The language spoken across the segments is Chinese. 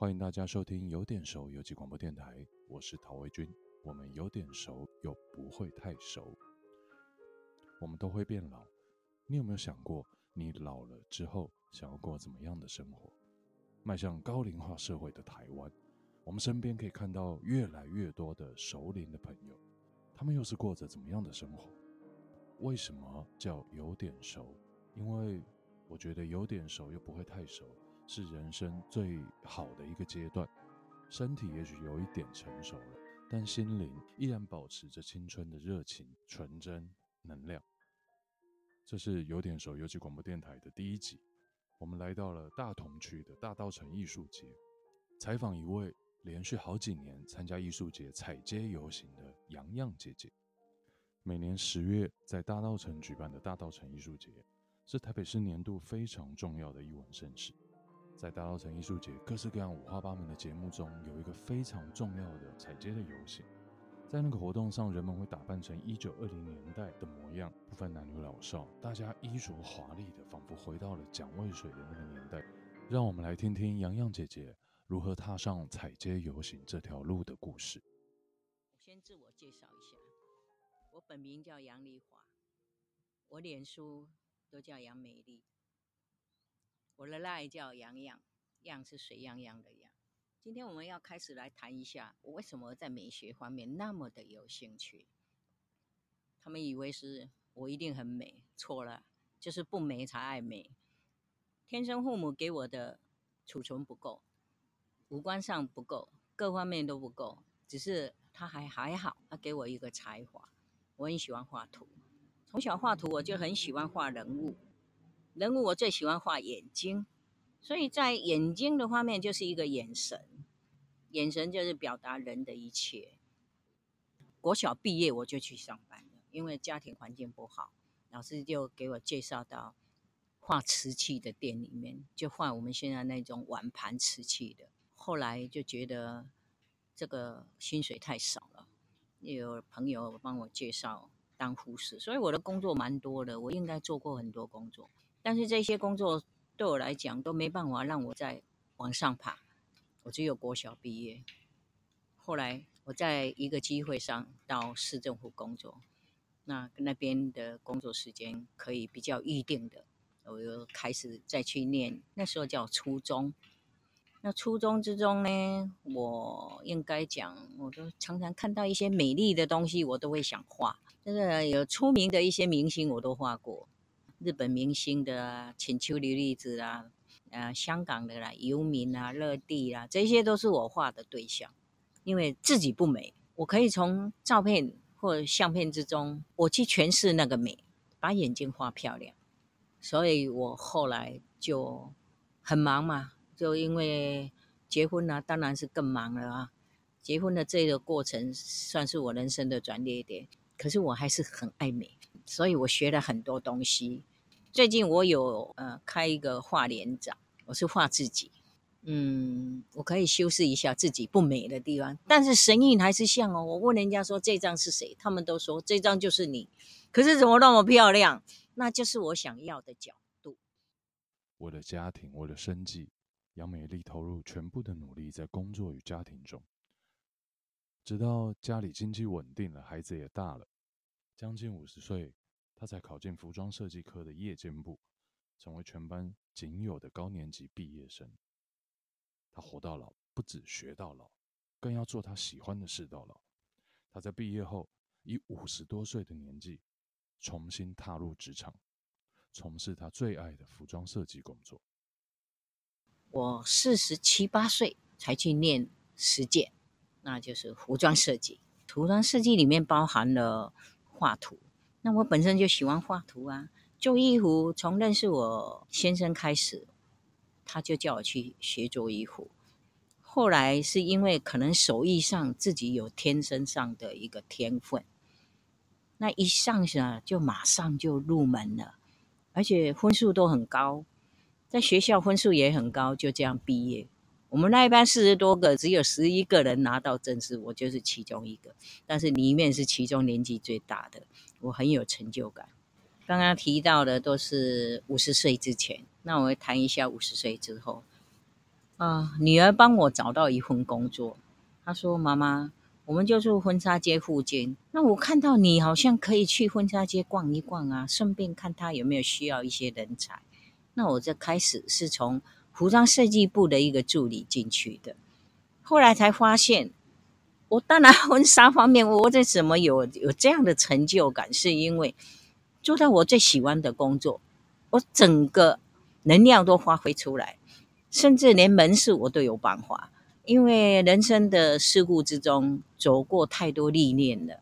欢迎大家收听有点熟游击广播电台，我是陶维军。我们有点熟，又不会太熟。我们都会变老，你有没有想过，你老了之后想要过怎么样的生活？迈向高龄化社会的台湾，我们身边可以看到越来越多的熟龄的朋友，他们又是过着怎么样的生活？为什么叫有点熟？因为我觉得有点熟又不会太熟。是人生最好的一个阶段，身体也许有一点成熟了，但心灵依然保持着青春的热情、纯真、能量。这是有点熟游击广播电台的第一集，我们来到了大同区的大稻埕艺术节，采访一位连续好几年参加艺术节踩街游行的洋洋姐姐。每年十月在大稻埕举办的大稻埕艺术节，是台北市年度非常重要的艺文盛事。在大稻城艺术节，各式各样五花八门的节目中，有一个非常重要的踩街的游行。在那个活动上，人们会打扮成一九二零年代的模样，不分男女老少，大家衣着华丽的，仿佛回到了蒋渭水的那个年代。让我们来听听洋洋姐姐如何踏上踩街游行这条路的故事。先自我介绍一下，我本名叫杨丽华，我脸书都叫杨美丽。我的赖叫洋漾，漾是水漾漾的漾。今天我们要开始来谈一下，我为什么在美学方面那么的有兴趣。他们以为是我一定很美，错了，就是不美才爱美。天生父母给我的储存不够，五官上不够，各方面都不够，只是他还还好，他给我一个才华。我很喜欢画图，从小画图我就很喜欢画人物。人物我最喜欢画眼睛，所以在眼睛的方面就是一个眼神，眼神就是表达人的一切。国小毕业我就去上班了，因为家庭环境不好，老师就给我介绍到画瓷器的店里面，就画我们现在那种碗盘瓷器的。后来就觉得这个薪水太少了，也有朋友帮我介绍当护士，所以我的工作蛮多的，我应该做过很多工作。但是这些工作对我来讲都没办法让我再往上爬，我只有国小毕业。后来我在一个机会上到市政府工作，那那边的工作时间可以比较预定的，我又开始再去念，那时候叫初中。那初中之中呢，我应该讲，我都常常看到一些美丽的东西，我都会想画。就是有出名的一些明星，我都画过。日本明星的啊，浅丘莉莉子啊，呃，香港的啦，游民啊，乐蒂啊，这些都是我画的对象。因为自己不美，我可以从照片或相片之中，我去诠释那个美，把眼睛画漂亮。所以我后来就很忙嘛，就因为结婚了啊，当然是更忙了啊。结婚的这个过程算是我人生的转捩点，可是我还是很爱美，所以我学了很多东西。最近我有呃开一个画脸展，我是画自己，嗯，我可以修饰一下自己不美的地方，但是神韵还是像哦。我问人家说这张是谁，他们都说这张就是你，可是怎么那么漂亮？那就是我想要的角度。为了家庭，为了生计，杨美丽投入全部的努力在工作与家庭中，直到家里经济稳定了，孩子也大了，将近五十岁。他才考进服装设计科的夜间部，成为全班仅有的高年级毕业生。他活到老，不止学到老，更要做他喜欢的事到老。他在毕业后，以五十多岁的年纪，重新踏入职场，从事他最爱的服装设计工作。我四十七八岁才去念实践，那就是服装设计。服装设计里面包含了画图。那我本身就喜欢画图啊，做衣服从认识我先生开始，他就叫我去学做衣服。后来是因为可能手艺上自己有天生上的一个天分，那一上去啊，就马上就入门了，而且分数都很高，在学校分数也很高，就这样毕业。我们那一班四十多个，只有十一个人拿到证书，我就是其中一个，但是里面是其中年纪最大的。我很有成就感。刚刚提到的都是五十岁之前，那我会谈一下五十岁之后。啊，女儿帮我找到一份工作。她说：“妈妈，我们就住婚纱街附近。那我看到你好像可以去婚纱街逛一逛啊，顺便看他有没有需要一些人才。那我这开始是从服装设计部的一个助理进去的，后来才发现。”我当然婚纱方面，我为什么有有这样的成就感？是因为做到我最喜欢的工作，我整个能量都发挥出来，甚至连门市我都有办法。因为人生的事故之中走过太多历练了，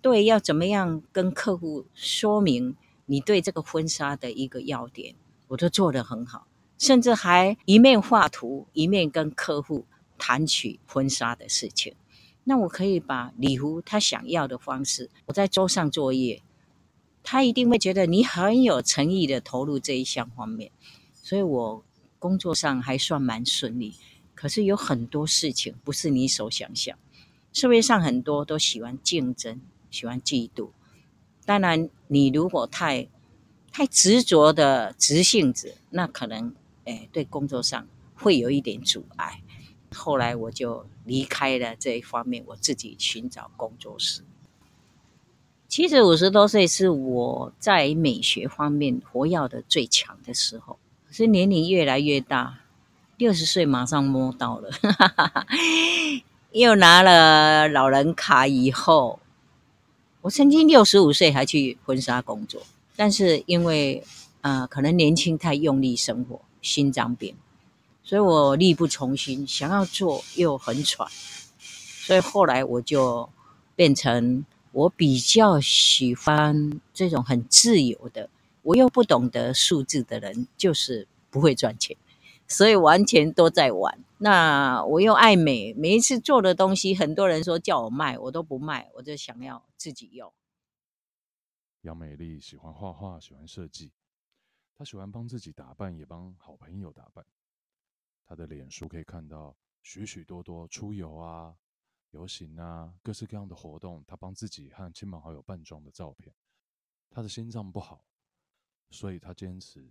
对，要怎么样跟客户说明你对这个婚纱的一个要点，我都做得很好，甚至还一面画图，一面跟客户谈起婚纱的事情。那我可以把礼服他想要的方式，我在桌上作业，他一定会觉得你很有诚意的投入这一项方面，所以我工作上还算蛮顺利。可是有很多事情不是你所想象，社会上很多都喜欢竞争，喜欢嫉妒。当然，你如果太太执着的直性子，那可能哎对工作上会有一点阻碍。后来我就离开了这一方面，我自己寻找工作室。其实五十多岁是我在美学方面活跃的最强的时候，可是年龄越来越大，六十岁马上摸到了，又拿了老人卡以后，我曾经六十五岁还去婚纱工作，但是因为呃可能年轻太用力生活，心脏病。所以我力不从心，想要做又很喘，所以后来我就变成我比较喜欢这种很自由的，我又不懂得数字的人，就是不会赚钱，所以完全都在玩。那我又爱美，每一次做的东西，很多人说叫我卖，我都不卖，我就想要自己用。杨美丽喜欢画画，喜欢设计，他喜欢帮自己打扮，也帮好朋友打扮。他的脸书可以看到许许多多出游啊、游行啊、各式各样的活动，他帮自己和亲朋好友扮装的照片。他的心脏不好，所以他坚持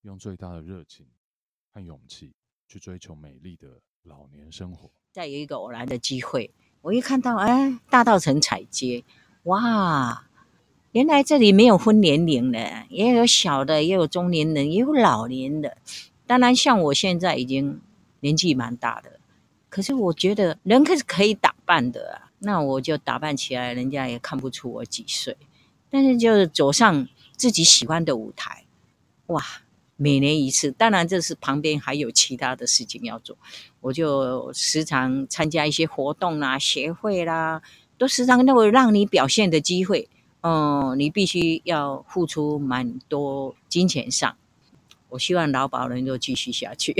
用最大的热情和勇气去追求美丽的老年生活。再有一个偶然的机会，我一看到，哎，大道城彩街，哇，原来这里没有分年龄的，也有小的，也有中年人，也有老年的。当然，像我现在已经年纪蛮大的，可是我觉得人可是可以打扮的啊。那我就打扮起来，人家也看不出我几岁。但是就是走上自己喜欢的舞台，哇，每年一次。当然，这是旁边还有其他的事情要做，我就时常参加一些活动啦、协会啦，都时常都会让你表现的机会。嗯，你必须要付出蛮多金钱上。我希望劳保能够继续下去，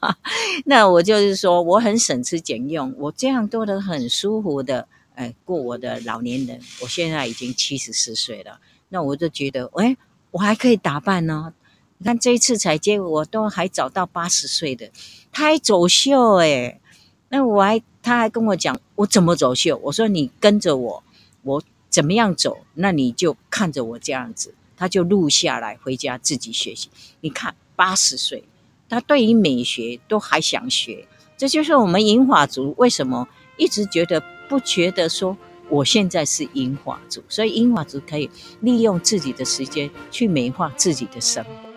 那我就是说，我很省吃俭用，我这样做得很舒服的，哎，过我的老年人。我现在已经七十四岁了，那我就觉得，哎，我还可以打扮呢。你看这一次彩接，我都还找到八十岁的，他还走秀哎，那我还他还跟我讲，我怎么走秀？我说你跟着我，我怎么样走，那你就看着我这样子。他就录下来，回家自己学习。你看，八十岁，他对于美学都还想学。这就是我们银发族为什么一直觉得不觉得说我现在是银发族，所以银发族可以利用自己的时间去美化自己的生活。